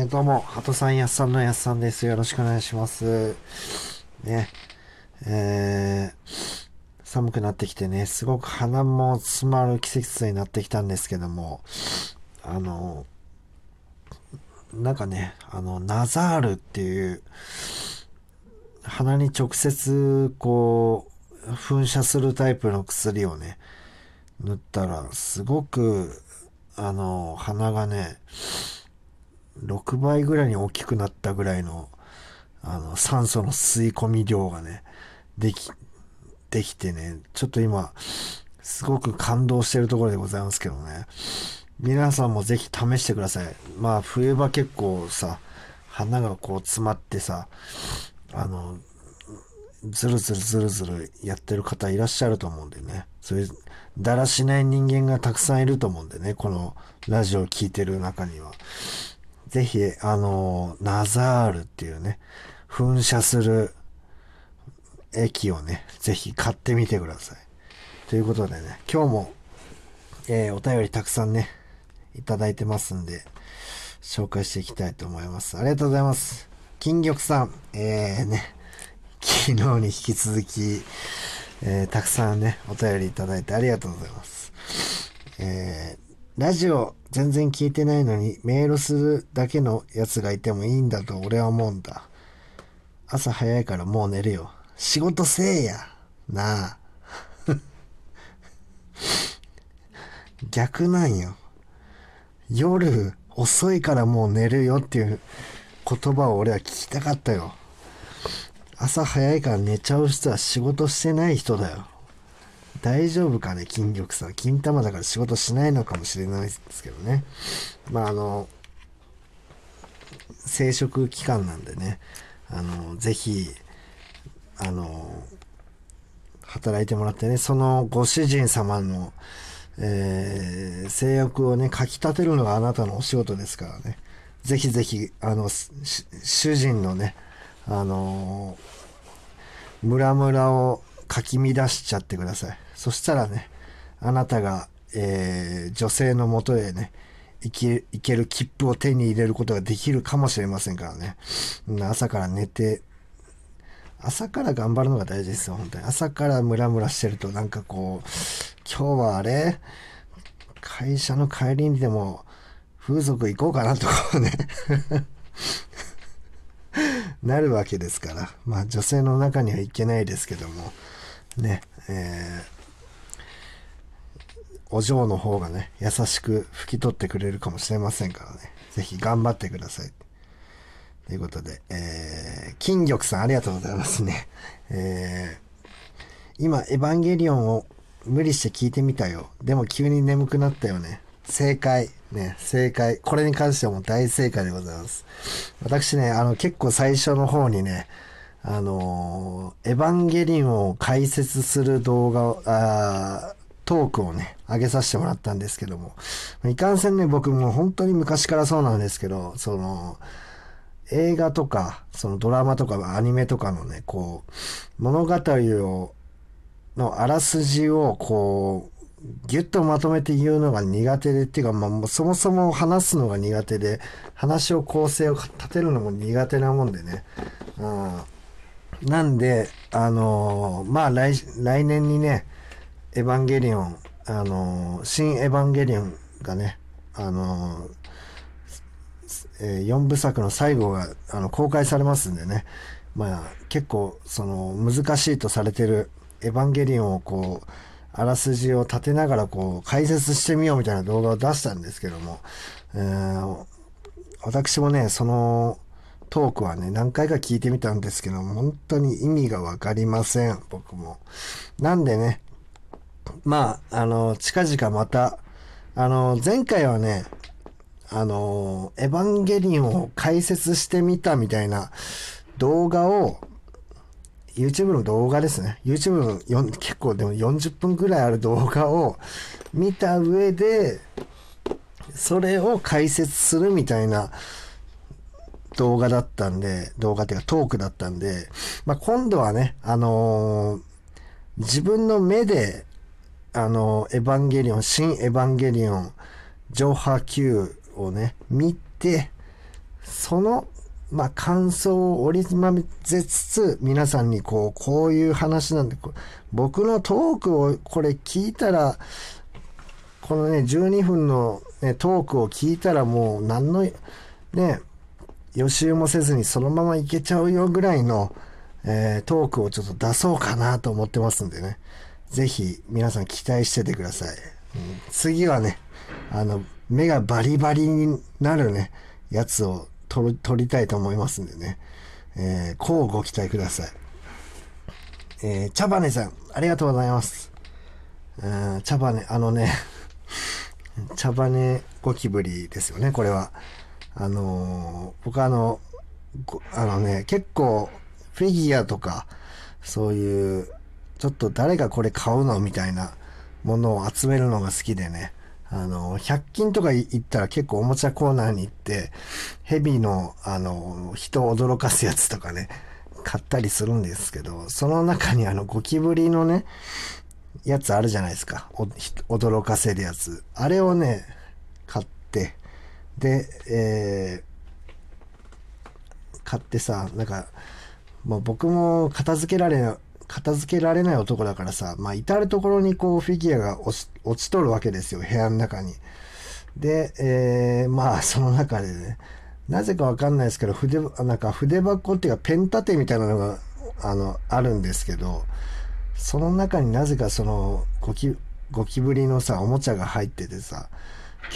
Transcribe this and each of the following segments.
えー、どうも、ハトさん、やっさんのやっさんです。よろしくお願いします。ね。えー、寒くなってきてね、すごく鼻も詰まる季節になってきたんですけども、あの、なんかね、あの、ナザールっていう、鼻に直接、こう、噴射するタイプの薬をね、塗ったら、すごく、あの、鼻がね、6倍ぐらいに大きくなったぐらいの、あの、酸素の吸い込み量がね、でき、できてね、ちょっと今、すごく感動してるところでございますけどね。皆さんもぜひ試してください。まあ、冬場結構さ、鼻がこう詰まってさ、あの、ずるずるずるずるやってる方いらっしゃると思うんでね。そういう、だらしない人間がたくさんいると思うんでね。このラジオを聴いてる中には。ぜひ、あの、ナザールっていうね、噴射する液をね、ぜひ買ってみてください。ということでね、今日も、えー、お便りたくさんね、いただいてますんで、紹介していきたいと思います。ありがとうございます。金玉さん、えー、ね、昨日に引き続き、えー、たくさんね、お便りいただいてありがとうございます。えー、ラジオ全然聞いてないのにメールするだけのやつがいてもいいんだと俺は思うんだ。朝早いからもう寝るよ。仕事せえや。なあ。逆なんよ。夜遅いからもう寝るよっていう言葉を俺は聞きたかったよ。朝早いから寝ちゃう人は仕事してない人だよ。大丈夫かね、金玉さん。金玉だから仕事しないのかもしれないですけどね。まあ、あの、生殖期間なんでね、あの、ぜひ、あの、働いてもらってね、そのご主人様の、えー、性欲をね、かき立てるのがあなたのお仕事ですからね。ぜひぜひ、あの、主人のね、あのー、ムラムラをかき乱しちゃってください。そしたらね、あなたが、えー、女性のもとへね、行け、行ける切符を手に入れることができるかもしれませんからね。朝から寝て、朝から頑張るのが大事ですよ、本当に。朝からムラムラしてるとなんかこう、今日はあれ？会社の帰りにでも風俗行こうかなとかね なるわけですから。まあ女性の中には行けないですけども、ね、えー、お嬢の方がね、優しく拭き取ってくれるかもしれませんからね。ぜひ頑張ってください。ということで、えー、金玉さんありがとうございますね。えー、今、エヴァンゲリオンを無理して聞いてみたよ。でも急に眠くなったよね。正解。ね、正解。これに関してはもう大正解でございます。私ね、あの、結構最初の方にね、あの、エヴァンゲリオンを解説する動画を、あトークをね、上げさせてもらったんですけども、いかんせんね、僕も本当に昔からそうなんですけど、その、映画とか、そのドラマとかアニメとかのね、こう、物語を、のあらすじをこう、ぎゅっとまとめて言うのが苦手でっていうか、まあ、そもそも話すのが苦手で、話を構成を立てるのも苦手なもんでね。うん、なんで、あのー、まあ来、来年にね、エヴァンゲリオン、あのー、新エヴァンゲリオンがね、あのー、えー、4部作の最後があの公開されますんでね、まあ結構その難しいとされてるエヴァンゲリオンをこう、あらすじを立てながらこう解説してみようみたいな動画を出したんですけども、えー、私もね、そのトークはね、何回か聞いてみたんですけど、本当に意味がわかりません、僕も。なんでね、まあ、あの、近々また、あの、前回はね、あの、エヴァンゲリオンを解説してみたみたいな動画を、YouTube の動画ですね。YouTube の結構でも40分くらいある動画を見た上で、それを解説するみたいな動画だったんで、動画っていうかトークだったんで、まあ、今度はね、あのー、自分の目で、あのー、エヴァンゲリオン、新エヴァンゲリオン、上波級をね、見て、その、まあ、感想を織り交ぜつつ、皆さんにこう、こういう話なんで、僕のトークをこれ聞いたら、このね、12分の、ね、トークを聞いたらもう何の、ね、予習もせずにそのままいけちゃうよぐらいの、えー、トークをちょっと出そうかなと思ってますんでね。ぜひ皆さん期待しててください。うん、次はね、あの、目がバリバリになるね、やつを撮る撮りたいと思いますんでね。えー、こうご期待ください。えー、茶羽さん、ありがとうございます。うん、茶羽、あのね、茶羽ゴキブリですよね、これは。あのー、僕あの、あのね、結構、フィギュアとか、そういう、ちょっと誰がこれ買うのみたいなものを集めるのが好きでね。あの、100均とか行ったら結構おもちゃコーナーに行って、ヘビの、あの、人を驚かすやつとかね、買ったりするんですけど、その中にあの、ゴキブリのね、やつあるじゃないですか。驚かせるやつ。あれをね、買って、で、えー、買ってさ、なんか、もう僕も片付けられない、片付けられない男だからさ、まあ、至るところにこう、フィギュアが落ち落ちとるわけですよ、部屋の中に。で、えー、まあ、その中でね、なぜかわかんないですけど、筆、なんか筆箱っていうか、ペン立てみたいなのが、あの、あるんですけど、その中になぜかその、ゴキ、ゴキブリのさ、おもちゃが入っててさ、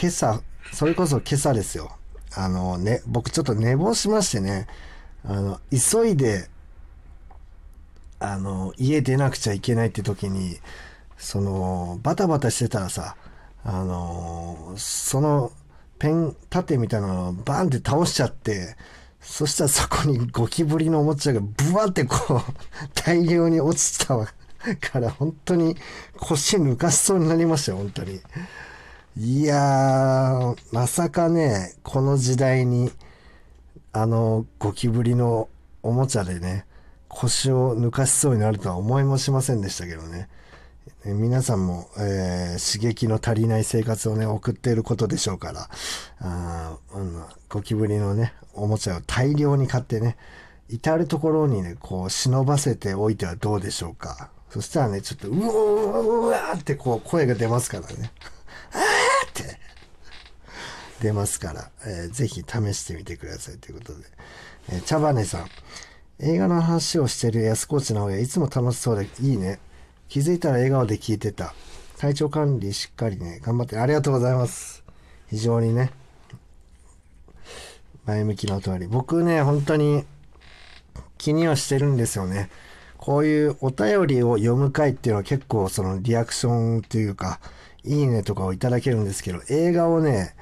今朝、それこそ今朝ですよ。あのね、僕ちょっと寝坊しましてね、あの、急いで、あの、家出なくちゃいけないって時に、その、バタバタしてたらさ、あの、その、ペン立てみたいなのをバンって倒しちゃって、そしたらそこにゴキブリのおもちゃがブワってこう、大量に落ちた から、本当に腰抜かしそうになりましたよ、本当に。いやー、まさかね、この時代に、あの、ゴキブリのおもちゃでね、腰を抜かしそうになるとは思いもしませんでしたけどね。皆さんも、えー、刺激の足りない生活をね、送っていることでしょうから、あうん、ゴキブリのね、おもちゃを大量に買ってね、至るところにね、こう、忍ばせておいてはどうでしょうか。そしたらね、ちょっと、うおーうわーってこう、声が出ますからね。出ますから、えー、ぜひ試してみてくださいということで。えー、茶羽さん。映画の話をしてる安コーチの方がいつも楽しそうでいいね。気づいたら笑顔で聞いてた。体調管理しっかりね、頑張ってありがとうございます。非常にね、前向きなお通り。僕ね、本当に気にはしてるんですよね。こういうお便りを読む回っていうのは結構そのリアクションというか、いいねとかをいただけるんですけど、映画をね、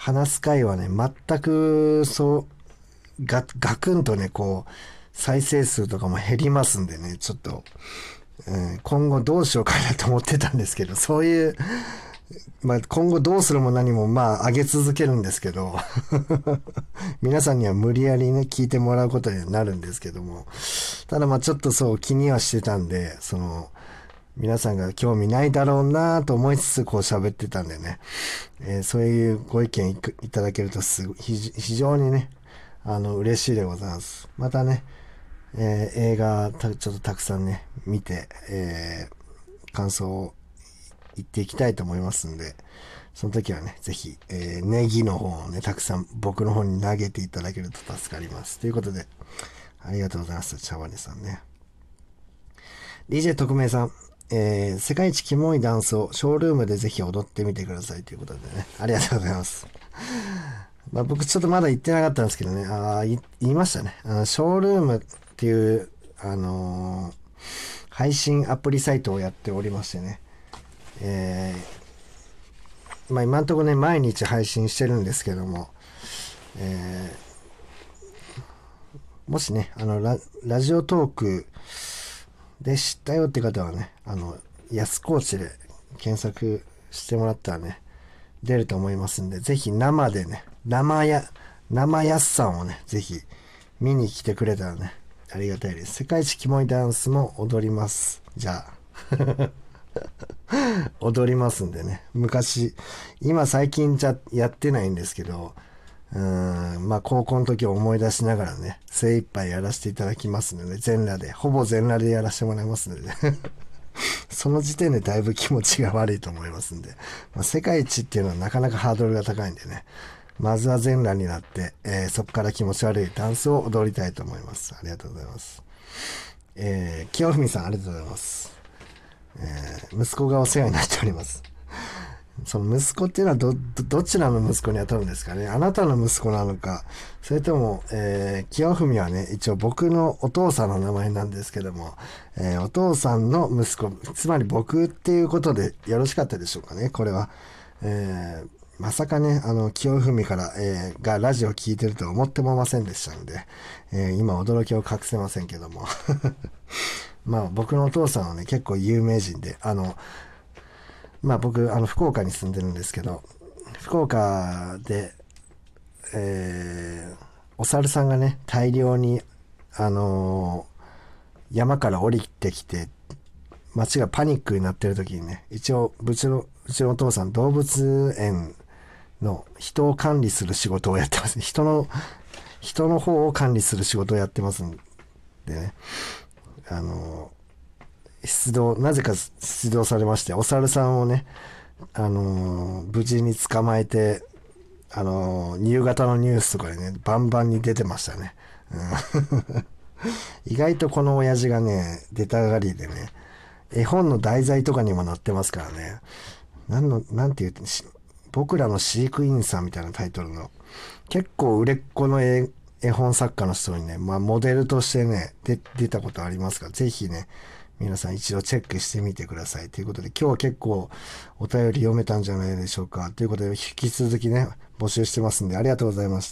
話す回はね、全くそう、ガガクンとね、こう、再生数とかも減りますんでね、ちょっと、うん、今後どうしようかなと思ってたんですけど、そういう、まあ、今後どうするも何もまあ上げ続けるんですけど 皆さんには無理やりね聞いてもらうことになるんですけどもただまあちょっとそう気にはしてたんでその皆さんが興味ないだろうなと思いつつこう喋ってたんでね、えー、そういうご意見いただけるとすご非常にねあの嬉しいでございますまたねえー、映画ちょっとたくさんね、見て、えー、感想を言っていきたいと思いますんで、その時はね、ぜひ、えー、ネギの方をね、たくさん僕の方に投げていただけると助かります。ということで、ありがとうございます。茶碗さんね。DJ 特命さん、えー、世界一キモいダンスをショールームでぜひ踊ってみてくださいということでね、ありがとうございます。まあ僕ちょっとまだ言ってなかったんですけどね、ああ、言いましたね。あのショールームっていう、あのー、配信アプリサイトをやっておりましてね、えー、まあ今んとこね、毎日配信してるんですけども、えー、もしね、あのラ、ラジオトークで知ったよって方はね、あの、安コーチで検索してもらったらね、出ると思いますんで、ぜひ生でね、生や、生やすさんをね、ぜひ見に来てくれたらね、ありがたいです。世界一キモいダンスも踊ります。じゃあ。踊りますんでね。昔、今最近じゃやってないんですけど、うん、まあ高校の時を思い出しながらね、精一杯やらせていただきますので、全裸で、ほぼ全裸でやらせてもらいますので、ね、その時点でだいぶ気持ちが悪いと思いますんで、まあ、世界一っていうのはなかなかハードルが高いんでね、まずは全裸になって、えーそこから気持ち悪いダンスを踊りたいと思います。ありがとうございます。えー、清文さんありがとうございます。えー息子がお世話になっております。その息子っていうのはど、ど、ちらの息子に当たるんですかね？あなたの息子なのか、それとも、えー、清文はね、一応僕のお父さんの名前なんですけども、えーお父さんの息子、つまり僕っていうことでよろしかったでしょうかね？これは。えーまさかね、あの、清文から、えーがラジオ聞いてるとは思ってもませんでしたので、えー今驚きを隠せませんけども。まあ僕のお父さんはね、結構有名人で、あの、まあ僕、あの、福岡に住んでるんですけど、福岡で、えーお猿さんがね、大量に、あのー山から降りてきて、街がパニックになってる時にね、一応、うちの、うちのお父さん、動物園の人を管理する仕事をやってます。人の、人の方を管理する仕事をやってますんでね、あのー出動、なぜか出動されまして、お猿さんをね、あのー無事に捕まえて、あのー夕方のニュースとかでね、バンバンに出てましたね。うん 意外とこの親父がね、出たがりでね、絵本の題材とかにも載ってますからね。なんの、なんて言うし僕らの飼育員さんみたいなタイトルの、結構売れっ子の絵絵本作家の人にね、まあモデルとしてね、出たことありますから、ぜひね、皆さん一度チェックしてみてください。ということで、今日は結構お便り読めたんじゃないでしょうか。ということで、引き続きね、募集してますんで、ありがとうございました。